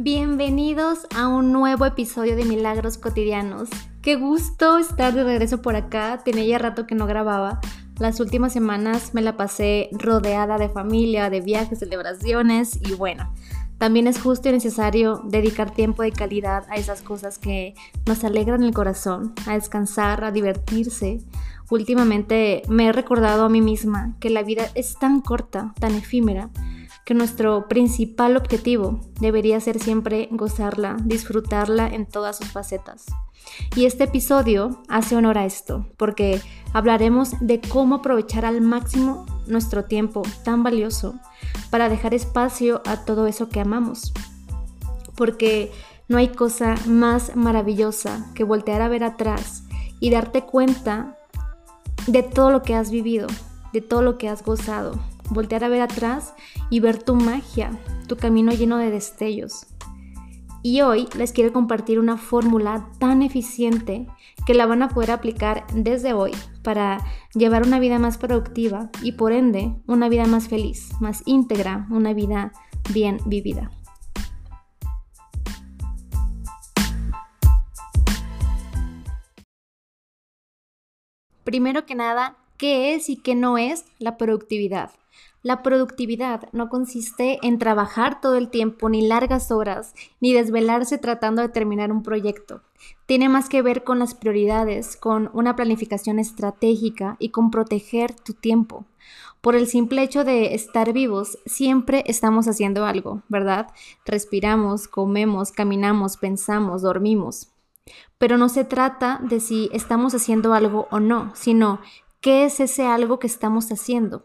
Bienvenidos a un nuevo episodio de Milagros Cotidianos. Qué gusto estar de regreso por acá. Tenía ya rato que no grababa. Las últimas semanas me la pasé rodeada de familia, de viajes, celebraciones y bueno, también es justo y necesario dedicar tiempo de calidad a esas cosas que nos alegran el corazón, a descansar, a divertirse. Últimamente me he recordado a mí misma que la vida es tan corta, tan efímera, que nuestro principal objetivo debería ser siempre gozarla, disfrutarla en todas sus facetas. Y este episodio hace honor a esto, porque hablaremos de cómo aprovechar al máximo nuestro tiempo tan valioso para dejar espacio a todo eso que amamos. Porque no hay cosa más maravillosa que voltear a ver atrás y darte cuenta de todo lo que has vivido, de todo lo que has gozado, voltear a ver atrás y ver tu magia, tu camino lleno de destellos. Y hoy les quiero compartir una fórmula tan eficiente que la van a poder aplicar desde hoy para llevar una vida más productiva y por ende una vida más feliz, más íntegra, una vida bien vivida. Primero que nada, ¿qué es y qué no es la productividad? La productividad no consiste en trabajar todo el tiempo, ni largas horas, ni desvelarse tratando de terminar un proyecto. Tiene más que ver con las prioridades, con una planificación estratégica y con proteger tu tiempo. Por el simple hecho de estar vivos, siempre estamos haciendo algo, ¿verdad? Respiramos, comemos, caminamos, pensamos, dormimos. Pero no se trata de si estamos haciendo algo o no, sino qué es ese algo que estamos haciendo.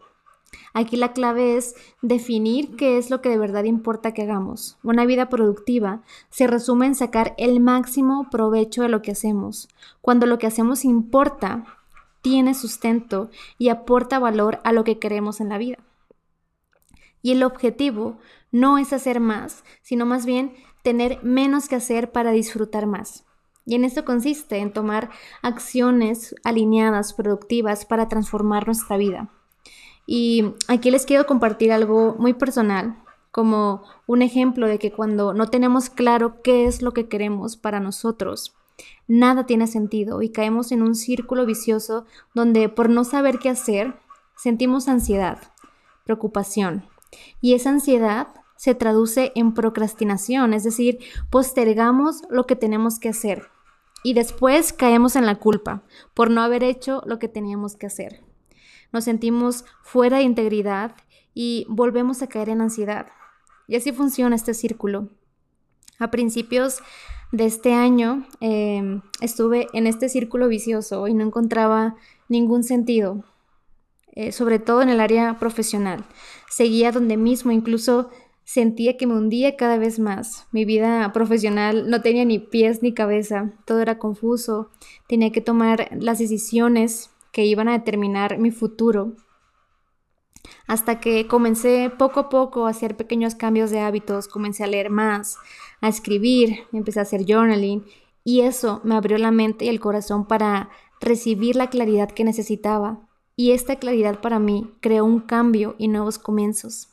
Aquí la clave es definir qué es lo que de verdad importa que hagamos. Una vida productiva se resume en sacar el máximo provecho de lo que hacemos. Cuando lo que hacemos importa, tiene sustento y aporta valor a lo que queremos en la vida. Y el objetivo no es hacer más, sino más bien tener menos que hacer para disfrutar más. Y en esto consiste en tomar acciones alineadas, productivas, para transformar nuestra vida. Y aquí les quiero compartir algo muy personal, como un ejemplo de que cuando no tenemos claro qué es lo que queremos para nosotros, nada tiene sentido y caemos en un círculo vicioso donde por no saber qué hacer, sentimos ansiedad, preocupación. Y esa ansiedad se traduce en procrastinación, es decir, postergamos lo que tenemos que hacer y después caemos en la culpa por no haber hecho lo que teníamos que hacer nos sentimos fuera de integridad y volvemos a caer en ansiedad. Y así funciona este círculo. A principios de este año em, estuve en este círculo vicioso y no encontraba ningún sentido, eh, sobre todo en el área profesional. Seguía donde mismo, incluso sentía que me hundía cada vez más. Mi vida profesional no tenía ni pies ni cabeza, todo era confuso, tenía que tomar las decisiones que iban a determinar mi futuro. Hasta que comencé poco a poco a hacer pequeños cambios de hábitos, comencé a leer más, a escribir, empecé a hacer journaling y eso me abrió la mente y el corazón para recibir la claridad que necesitaba. Y esta claridad para mí creó un cambio y nuevos comienzos.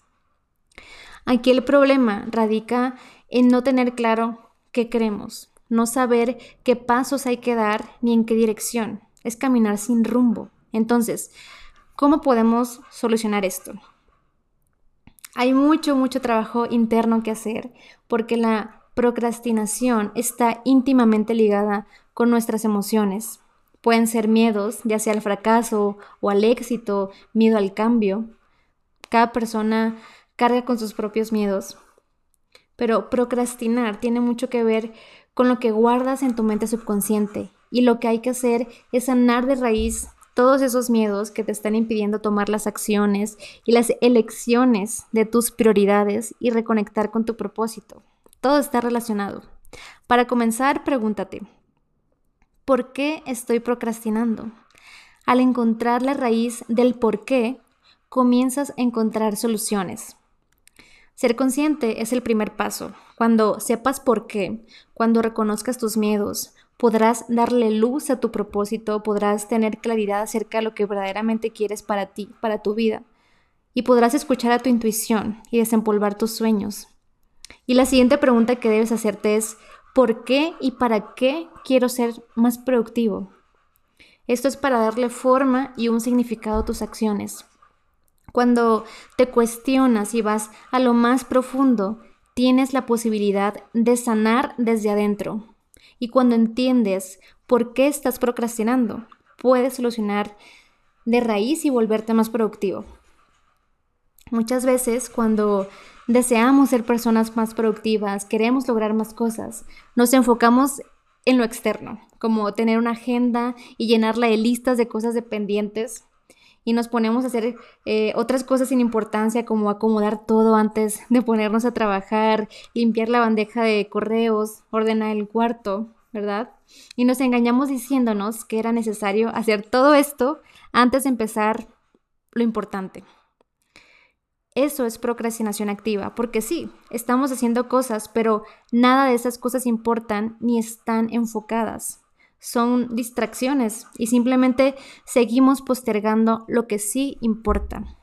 Aquí el problema radica en no tener claro qué queremos, no saber qué pasos hay que dar ni en qué dirección es caminar sin rumbo. Entonces, ¿cómo podemos solucionar esto? Hay mucho, mucho trabajo interno que hacer porque la procrastinación está íntimamente ligada con nuestras emociones. Pueden ser miedos, ya sea al fracaso o al éxito, miedo al cambio. Cada persona carga con sus propios miedos. Pero procrastinar tiene mucho que ver con lo que guardas en tu mente subconsciente y lo que hay que hacer es sanar de raíz todos esos miedos que te están impidiendo tomar las acciones y las elecciones de tus prioridades y reconectar con tu propósito. Todo está relacionado. Para comenzar, pregúntate, ¿por qué estoy procrastinando? Al encontrar la raíz del por qué, comienzas a encontrar soluciones. Ser consciente es el primer paso. Cuando sepas por qué, cuando reconozcas tus miedos, podrás darle luz a tu propósito, podrás tener claridad acerca de lo que verdaderamente quieres para ti, para tu vida, y podrás escuchar a tu intuición y desempolvar tus sueños. Y la siguiente pregunta que debes hacerte es, ¿por qué y para qué quiero ser más productivo? Esto es para darle forma y un significado a tus acciones. Cuando te cuestionas y vas a lo más profundo, tienes la posibilidad de sanar desde adentro. Y cuando entiendes por qué estás procrastinando, puedes solucionar de raíz y volverte más productivo. Muchas veces cuando deseamos ser personas más productivas, queremos lograr más cosas, nos enfocamos en lo externo, como tener una agenda y llenarla de listas de cosas dependientes y nos ponemos a hacer eh, otras cosas sin importancia como acomodar todo antes de ponernos a trabajar, limpiar la bandeja de correos, ordenar el cuarto, ¿verdad? Y nos engañamos diciéndonos que era necesario hacer todo esto antes de empezar lo importante. Eso es procrastinación activa, porque sí, estamos haciendo cosas, pero nada de esas cosas importan ni están enfocadas. Son distracciones y simplemente seguimos postergando lo que sí importa.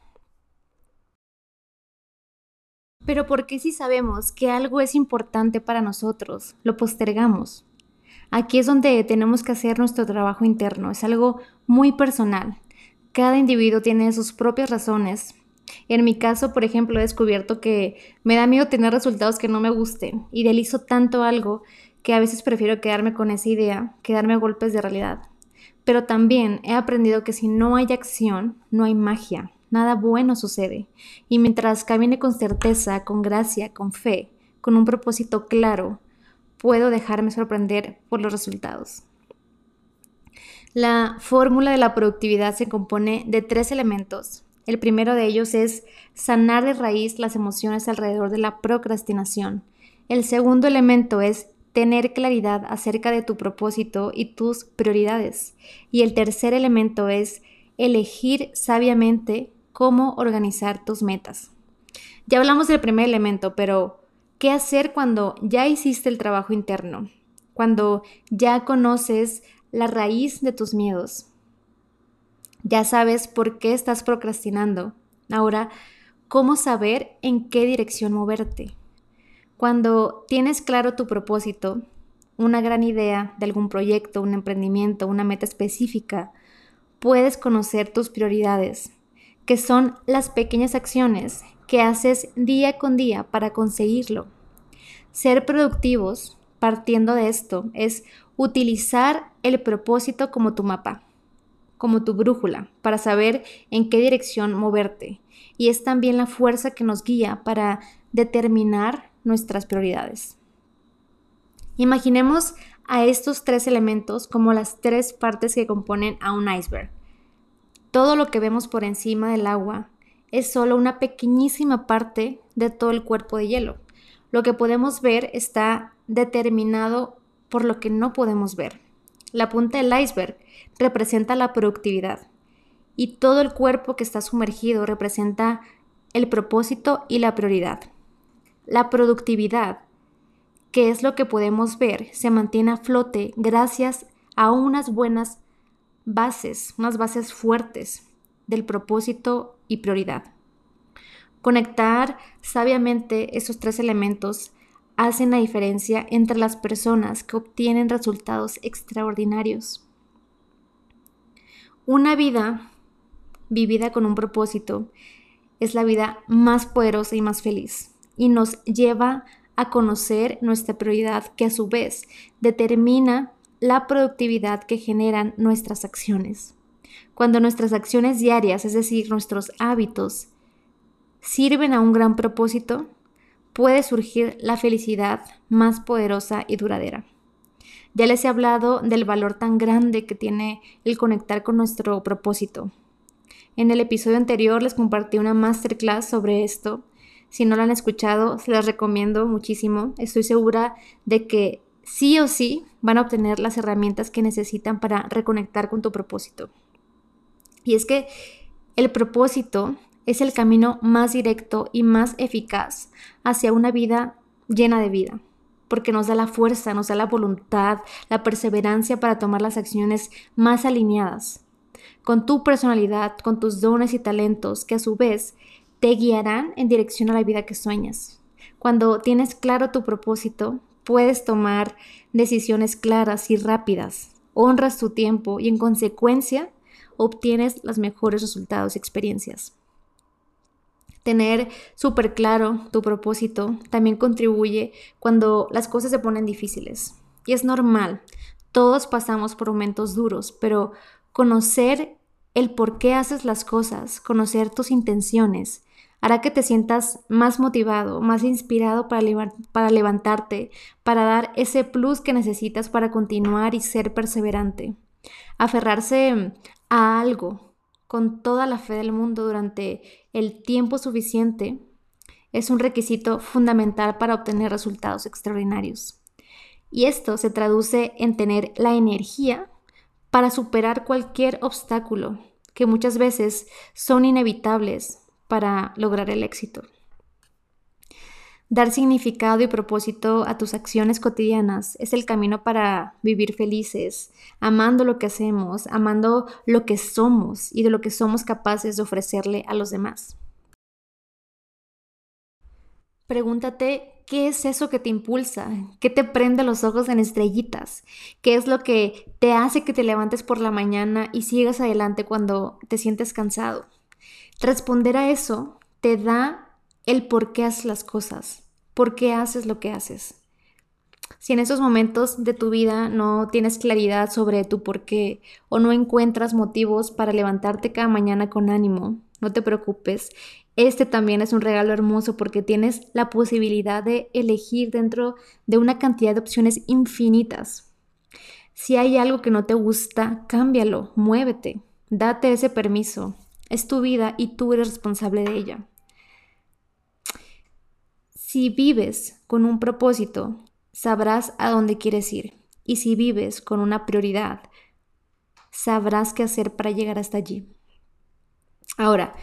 Pero ¿por qué si sabemos que algo es importante para nosotros, lo postergamos? Aquí es donde tenemos que hacer nuestro trabajo interno, es algo muy personal. Cada individuo tiene sus propias razones en mi caso, por ejemplo, he descubierto que me da miedo tener resultados que no me gusten. Idealizo tanto algo que a veces prefiero quedarme con esa idea que darme golpes de realidad. Pero también he aprendido que si no hay acción, no hay magia, nada bueno sucede. Y mientras camine con certeza, con gracia, con fe, con un propósito claro, puedo dejarme sorprender por los resultados. La fórmula de la productividad se compone de tres elementos el primero de ellos es sanar de raíz las emociones alrededor de la procrastinación. El segundo elemento es tener claridad acerca de tu propósito y tus prioridades. Y el tercer elemento es elegir sabiamente cómo organizar tus metas. Ya hablamos del primer elemento, pero ¿qué hacer cuando ya hiciste el trabajo interno? Cuando ya conoces la raíz de tus miedos, ya sabes por qué estás procrastinando. Ahora, ¿cómo saber en qué dirección moverte? Cuando tienes claro tu propósito, una gran idea de algún proyecto, un emprendimiento, una meta específica, puedes conocer tus prioridades, que son las pequeñas acciones que haces día con día para conseguirlo. Ser productivos, partiendo de esto, es utilizar el propósito como tu mapa como tu brújula para saber en qué dirección moverte. Y es también la fuerza que nos guía para determinar nuestras prioridades. Imaginemos a estos tres elementos como las tres partes que componen a un iceberg. Todo lo que vemos por encima del agua es solo una pequeñísima parte de todo el cuerpo de hielo. Lo que podemos ver está determinado por lo que no podemos ver. La punta del iceberg representa la productividad y todo el cuerpo que está sumergido representa el propósito y la prioridad. La productividad, que es lo que podemos ver, se mantiene a flote gracias a unas buenas bases, unas bases fuertes del propósito y prioridad. Conectar sabiamente esos tres elementos hacen la diferencia entre las personas que obtienen resultados extraordinarios. Una vida vivida con un propósito es la vida más poderosa y más feliz y nos lleva a conocer nuestra prioridad que a su vez determina la productividad que generan nuestras acciones. Cuando nuestras acciones diarias, es decir, nuestros hábitos, sirven a un gran propósito, puede surgir la felicidad más poderosa y duradera. Ya les he hablado del valor tan grande que tiene el conectar con nuestro propósito. En el episodio anterior les compartí una masterclass sobre esto. Si no la han escuchado, se las recomiendo muchísimo. Estoy segura de que sí o sí van a obtener las herramientas que necesitan para reconectar con tu propósito. Y es que el propósito es el camino más directo y más eficaz hacia una vida llena de vida, porque nos da la fuerza, nos da la voluntad, la perseverancia para tomar las acciones más alineadas, con tu personalidad, con tus dones y talentos, que a su vez te guiarán en dirección a la vida que sueñas. Cuando tienes claro tu propósito, puedes tomar decisiones claras y rápidas, honras tu tiempo y en consecuencia obtienes los mejores resultados y experiencias. Tener súper claro tu propósito también contribuye cuando las cosas se ponen difíciles. Y es normal, todos pasamos por momentos duros, pero conocer el por qué haces las cosas, conocer tus intenciones, hará que te sientas más motivado, más inspirado para, para levantarte, para dar ese plus que necesitas para continuar y ser perseverante. Aferrarse a algo con toda la fe del mundo durante el tiempo suficiente es un requisito fundamental para obtener resultados extraordinarios. Y esto se traduce en tener la energía para superar cualquier obstáculo que muchas veces son inevitables para lograr el éxito. Dar significado y propósito a tus acciones cotidianas es el camino para vivir felices, amando lo que hacemos, amando lo que somos y de lo que somos capaces de ofrecerle a los demás. Pregúntate qué es eso que te impulsa, qué te prende los ojos en estrellitas, qué es lo que te hace que te levantes por la mañana y sigas adelante cuando te sientes cansado. Responder a eso te da el por qué haces las cosas, por qué haces lo que haces. Si en esos momentos de tu vida no tienes claridad sobre tu por qué o no encuentras motivos para levantarte cada mañana con ánimo, no te preocupes. Este también es un regalo hermoso porque tienes la posibilidad de elegir dentro de una cantidad de opciones infinitas. Si hay algo que no te gusta, cámbialo, muévete, date ese permiso. Es tu vida y tú eres responsable de ella. Si vives con un propósito, sabrás a dónde quieres ir. Y si vives con una prioridad, sabrás qué hacer para llegar hasta allí. Ahora,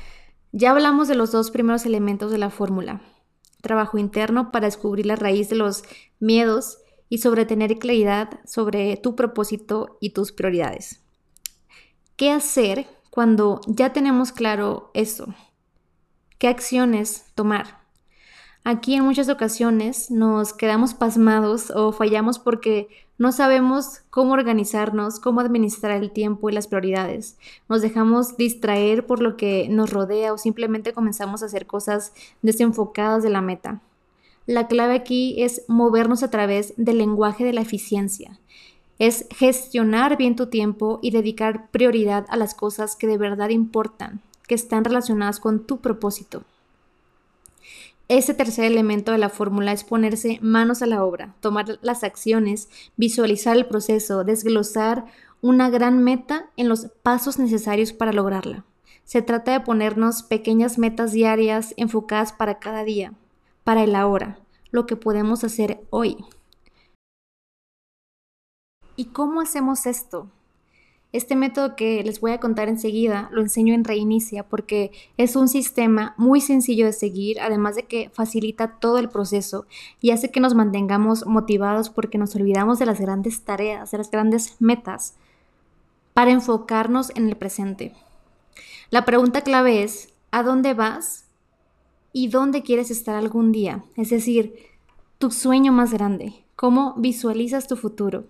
ya hablamos de los dos primeros elementos de la fórmula. Trabajo interno para descubrir la raíz de los miedos y sobre tener claridad sobre tu propósito y tus prioridades. ¿Qué hacer cuando ya tenemos claro eso? ¿Qué acciones tomar? Aquí en muchas ocasiones nos quedamos pasmados o fallamos porque no sabemos cómo organizarnos, cómo administrar el tiempo y las prioridades. Nos dejamos distraer por lo que nos rodea o simplemente comenzamos a hacer cosas desenfocadas de la meta. La clave aquí es movernos a través del lenguaje de la eficiencia. Es gestionar bien tu tiempo y dedicar prioridad a las cosas que de verdad importan, que están relacionadas con tu propósito. Ese tercer elemento de la fórmula es ponerse manos a la obra, tomar las acciones, visualizar el proceso, desglosar una gran meta en los pasos necesarios para lograrla. Se trata de ponernos pequeñas metas diarias enfocadas para cada día, para el ahora, lo que podemos hacer hoy. ¿Y cómo hacemos esto? Este método que les voy a contar enseguida lo enseño en Reinicia porque es un sistema muy sencillo de seguir, además de que facilita todo el proceso y hace que nos mantengamos motivados porque nos olvidamos de las grandes tareas, de las grandes metas, para enfocarnos en el presente. La pregunta clave es, ¿a dónde vas y dónde quieres estar algún día? Es decir, tu sueño más grande, cómo visualizas tu futuro.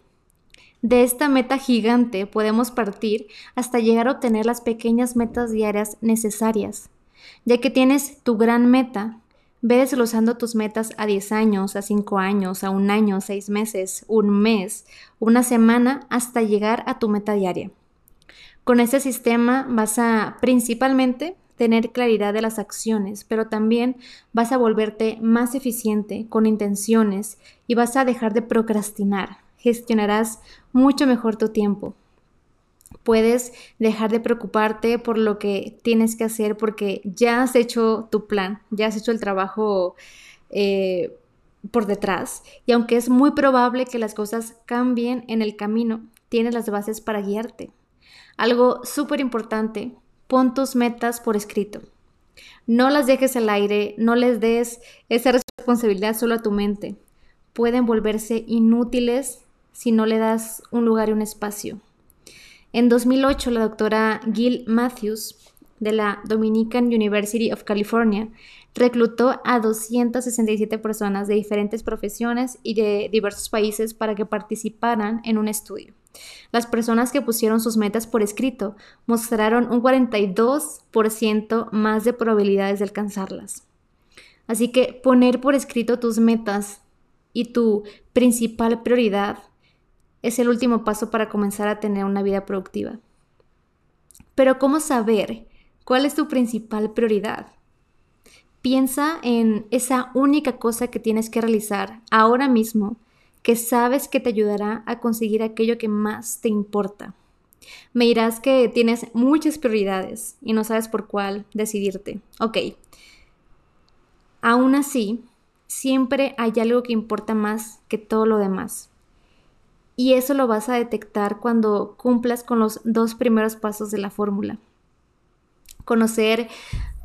De esta meta gigante podemos partir hasta llegar a obtener las pequeñas metas diarias necesarias. Ya que tienes tu gran meta, ve desglosando tus metas a 10 años, a 5 años, a un año, 6 meses, un mes, una semana, hasta llegar a tu meta diaria. Con este sistema vas a principalmente tener claridad de las acciones, pero también vas a volverte más eficiente con intenciones y vas a dejar de procrastinar gestionarás mucho mejor tu tiempo. Puedes dejar de preocuparte por lo que tienes que hacer porque ya has hecho tu plan, ya has hecho el trabajo eh, por detrás. Y aunque es muy probable que las cosas cambien en el camino, tienes las bases para guiarte. Algo súper importante, pon tus metas por escrito. No las dejes al aire, no les des esa responsabilidad solo a tu mente. Pueden volverse inútiles si no le das un lugar y un espacio. En 2008, la doctora Gil Matthews de la Dominican University of California reclutó a 267 personas de diferentes profesiones y de diversos países para que participaran en un estudio. Las personas que pusieron sus metas por escrito mostraron un 42% más de probabilidades de alcanzarlas. Así que poner por escrito tus metas y tu principal prioridad es el último paso para comenzar a tener una vida productiva. Pero ¿cómo saber cuál es tu principal prioridad? Piensa en esa única cosa que tienes que realizar ahora mismo que sabes que te ayudará a conseguir aquello que más te importa. Me dirás que tienes muchas prioridades y no sabes por cuál decidirte. Ok. Aún así, siempre hay algo que importa más que todo lo demás. Y eso lo vas a detectar cuando cumplas con los dos primeros pasos de la fórmula. Conocer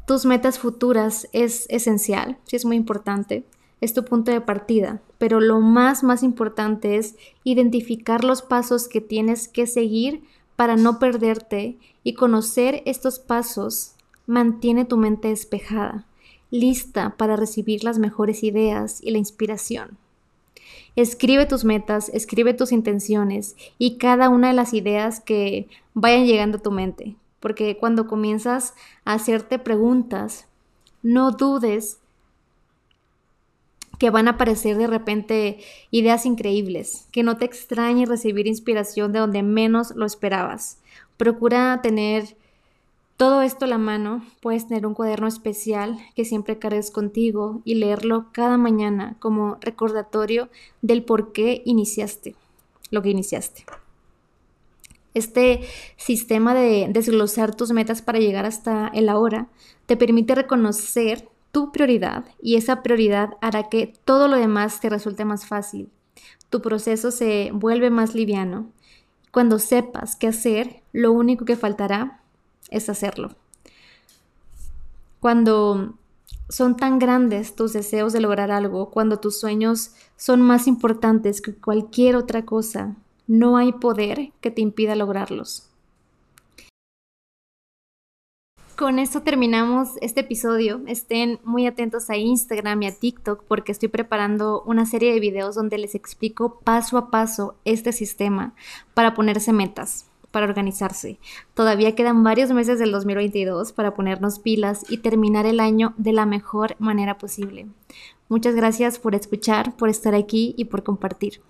tus metas futuras es esencial, sí es muy importante, es tu punto de partida, pero lo más, más importante es identificar los pasos que tienes que seguir para no perderte y conocer estos pasos mantiene tu mente despejada, lista para recibir las mejores ideas y la inspiración. Escribe tus metas, escribe tus intenciones y cada una de las ideas que vayan llegando a tu mente porque cuando comienzas a hacerte preguntas, no dudes que van a aparecer de repente ideas increíbles, que no te extrañe recibir inspiración de donde menos lo esperabas. Procura tener todo esto a la mano, puedes tener un cuaderno especial que siempre cargues contigo y leerlo cada mañana como recordatorio del por qué iniciaste lo que iniciaste. Este sistema de desglosar tus metas para llegar hasta el ahora te permite reconocer tu prioridad y esa prioridad hará que todo lo demás te resulte más fácil. Tu proceso se vuelve más liviano. Cuando sepas qué hacer, lo único que faltará es hacerlo. Cuando son tan grandes tus deseos de lograr algo, cuando tus sueños son más importantes que cualquier otra cosa, no hay poder que te impida lograrlos. Con esto terminamos este episodio. Estén muy atentos a Instagram y a TikTok porque estoy preparando una serie de videos donde les explico paso a paso este sistema para ponerse metas, para organizarse. Todavía quedan varios meses del 2022 para ponernos pilas y terminar el año de la mejor manera posible. Muchas gracias por escuchar, por estar aquí y por compartir.